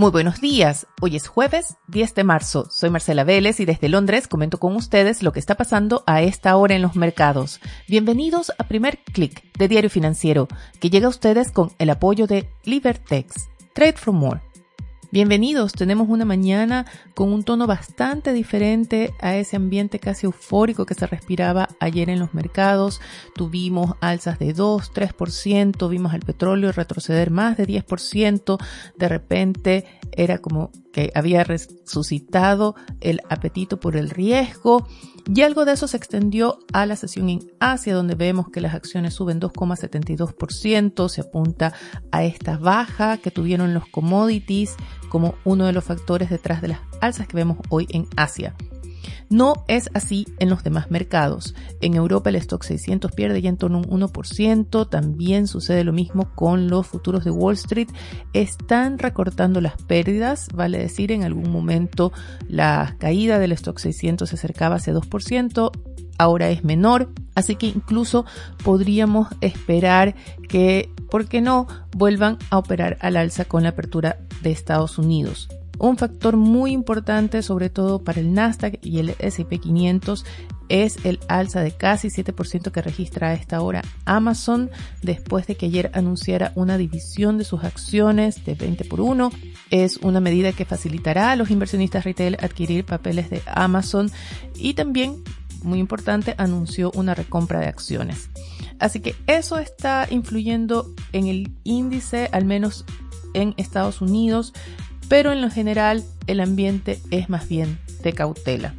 Muy buenos días. Hoy es jueves 10 de marzo. Soy Marcela Vélez y desde Londres comento con ustedes lo que está pasando a esta hora en los mercados. Bienvenidos a Primer Click de Diario Financiero, que llega a ustedes con el apoyo de Libertex. Trade for More Bienvenidos, tenemos una mañana con un tono bastante diferente a ese ambiente casi eufórico que se respiraba ayer en los mercados. Tuvimos alzas de 2, 3%, vimos al petróleo retroceder más de 10%, de repente era como que había resucitado el apetito por el riesgo y algo de eso se extendió a la sesión en Asia donde vemos que las acciones suben 2,72%, se apunta a esta baja que tuvieron los commodities como uno de los factores detrás de las alzas que vemos hoy en Asia. No es así en los demás mercados. En Europa el stock 600 pierde ya en torno a un 1%. También sucede lo mismo con los futuros de Wall Street. Están recortando las pérdidas. Vale decir, en algún momento la caída del stock 600 se acercaba hacia 2% ahora es menor, así que incluso podríamos esperar que, ¿por qué no?, vuelvan a operar al alza con la apertura de Estados Unidos. Un factor muy importante, sobre todo para el Nasdaq y el SP 500, es el alza de casi 7% que registra a esta hora Amazon después de que ayer anunciara una división de sus acciones de 20 por 1. Es una medida que facilitará a los inversionistas retail adquirir papeles de Amazon y también, muy importante, anunció una recompra de acciones. Así que eso está influyendo en el índice, al menos en Estados Unidos pero en lo general el ambiente es más bien de cautela.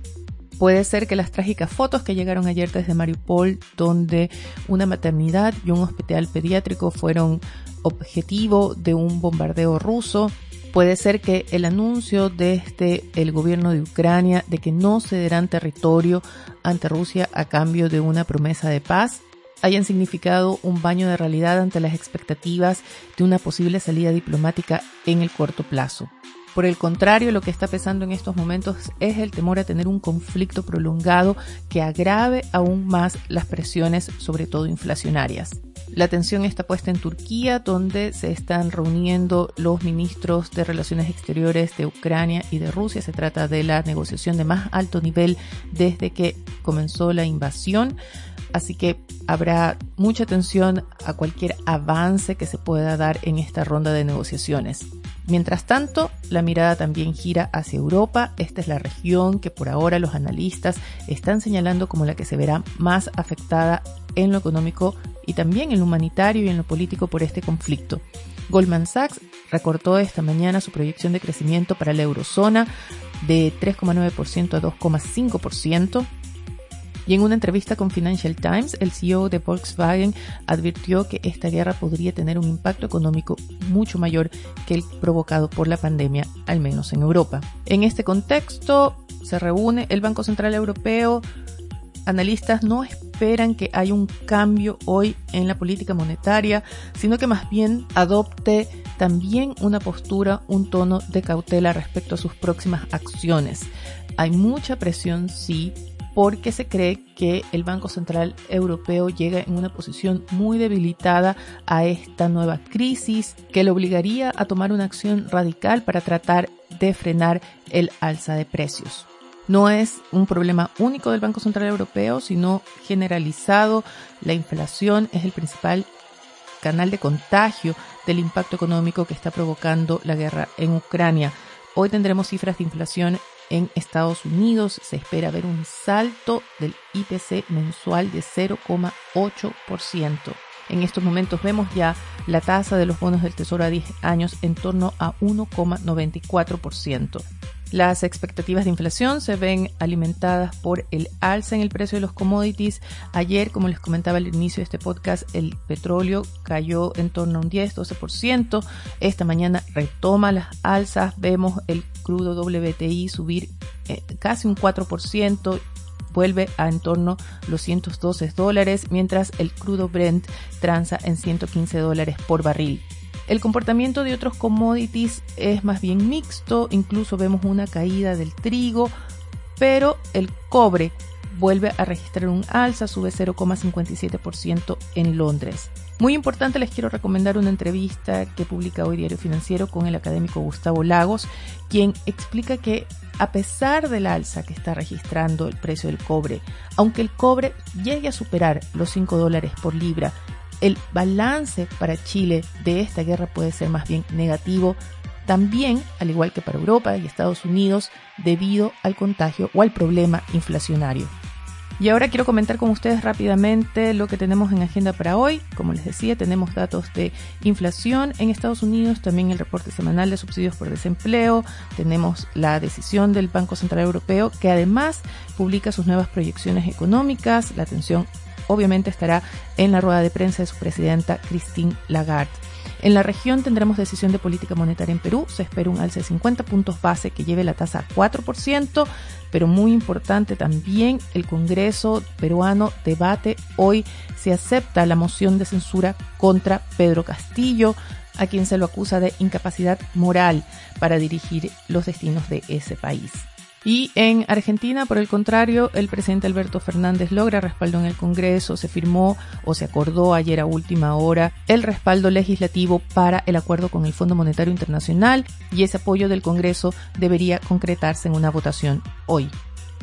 Puede ser que las trágicas fotos que llegaron ayer desde Mariupol, donde una maternidad y un hospital pediátrico fueron objetivo de un bombardeo ruso, puede ser que el anuncio desde el gobierno de Ucrania de que no cederán territorio ante Rusia a cambio de una promesa de paz hayan significado un baño de realidad ante las expectativas de una posible salida diplomática en el corto plazo. Por el contrario, lo que está pesando en estos momentos es el temor a tener un conflicto prolongado que agrave aún más las presiones, sobre todo inflacionarias. La atención está puesta en Turquía, donde se están reuniendo los ministros de Relaciones Exteriores de Ucrania y de Rusia. Se trata de la negociación de más alto nivel desde que comenzó la invasión así que habrá mucha atención a cualquier avance que se pueda dar en esta ronda de negociaciones. Mientras tanto, la mirada también gira hacia Europa. Esta es la región que por ahora los analistas están señalando como la que se verá más afectada en lo económico y también en lo humanitario y en lo político por este conflicto. Goldman Sachs recortó esta mañana su proyección de crecimiento para la eurozona de 3,9% a 2,5%. Y en una entrevista con Financial Times, el CEO de Volkswagen advirtió que esta guerra podría tener un impacto económico mucho mayor que el provocado por la pandemia, al menos en Europa. En este contexto, se reúne el Banco Central Europeo. Analistas no esperan que haya un cambio hoy en la política monetaria, sino que más bien adopte también una postura, un tono de cautela respecto a sus próximas acciones. Hay mucha presión, sí, porque se cree que el Banco Central Europeo llega en una posición muy debilitada a esta nueva crisis que le obligaría a tomar una acción radical para tratar de frenar el alza de precios. No es un problema único del Banco Central Europeo, sino generalizado. La inflación es el principal canal de contagio del impacto económico que está provocando la guerra en Ucrania. Hoy tendremos cifras de inflación en Estados Unidos se espera ver un salto del IPC mensual de 0,8%. En estos momentos vemos ya la tasa de los bonos del Tesoro a 10 años en torno a 1,94%. Las expectativas de inflación se ven alimentadas por el alza en el precio de los commodities. Ayer, como les comentaba al inicio de este podcast, el petróleo cayó en torno a un 10-12%. Esta mañana retoma las alzas. Vemos el crudo WTI subir eh, casi un 4% vuelve a en torno a los 112 dólares, mientras el crudo Brent transa en 115 dólares por barril. El comportamiento de otros commodities es más bien mixto, incluso vemos una caída del trigo, pero el cobre vuelve a registrar un alza, sube 0,57% en Londres. Muy importante, les quiero recomendar una entrevista que publica hoy Diario Financiero con el académico Gustavo Lagos, quien explica que a pesar del alza que está registrando el precio del cobre, aunque el cobre llegue a superar los 5 dólares por libra, el balance para Chile de esta guerra puede ser más bien negativo, también, al igual que para Europa y Estados Unidos, debido al contagio o al problema inflacionario. Y ahora quiero comentar con ustedes rápidamente lo que tenemos en agenda para hoy. Como les decía, tenemos datos de inflación en Estados Unidos, también el reporte semanal de subsidios por desempleo, tenemos la decisión del Banco Central Europeo que además publica sus nuevas proyecciones económicas. La atención obviamente estará en la rueda de prensa de su presidenta Christine Lagarde. En la región tendremos decisión de política monetaria en Perú. Se espera un alza de 50 puntos base que lleve la tasa a 4%, pero muy importante también el Congreso peruano debate hoy si acepta la moción de censura contra Pedro Castillo, a quien se lo acusa de incapacidad moral para dirigir los destinos de ese país. Y en Argentina, por el contrario, el presidente Alberto Fernández logra respaldo en el Congreso, se firmó o se acordó ayer a última hora el respaldo legislativo para el acuerdo con el Fondo Monetario Internacional y ese apoyo del Congreso debería concretarse en una votación hoy.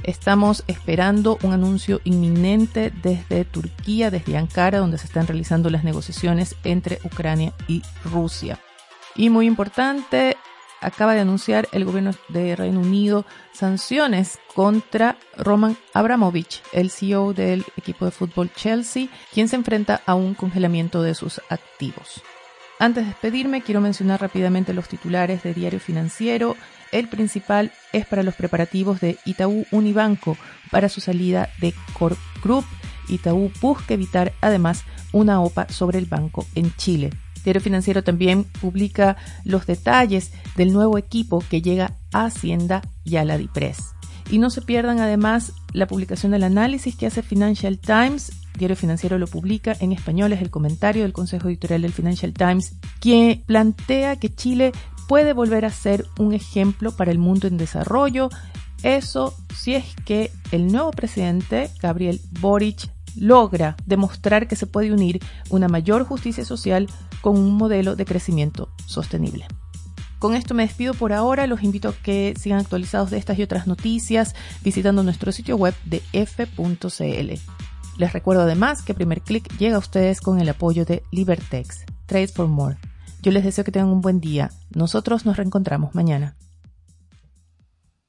Estamos esperando un anuncio inminente desde Turquía, desde Ankara, donde se están realizando las negociaciones entre Ucrania y Rusia. Y muy importante, acaba de anunciar el gobierno de Reino Unido sanciones contra Roman Abramovich, el CEO del equipo de fútbol Chelsea, quien se enfrenta a un congelamiento de sus activos. Antes de despedirme, quiero mencionar rápidamente los titulares de Diario Financiero. El principal es para los preparativos de Itaú Unibanco para su salida de Corp Group. Itaú busca evitar además una OPA sobre el banco en Chile. Diario Financiero también publica los detalles del nuevo equipo que llega a Hacienda y a la DIPRES. Y no se pierdan además la publicación del análisis que hace Financial Times. Diario Financiero lo publica en español, es el comentario del Consejo Editorial del Financial Times, que plantea que Chile puede volver a ser un ejemplo para el mundo en desarrollo. Eso si es que el nuevo presidente, Gabriel Boric, logra demostrar que se puede unir una mayor justicia social con un modelo de crecimiento sostenible. Con esto me despido por ahora, los invito a que sigan actualizados de estas y otras noticias visitando nuestro sitio web de f.cl. Les recuerdo además que Primer Click llega a ustedes con el apoyo de Libertex, Trade for More. Yo les deseo que tengan un buen día. Nosotros nos reencontramos mañana.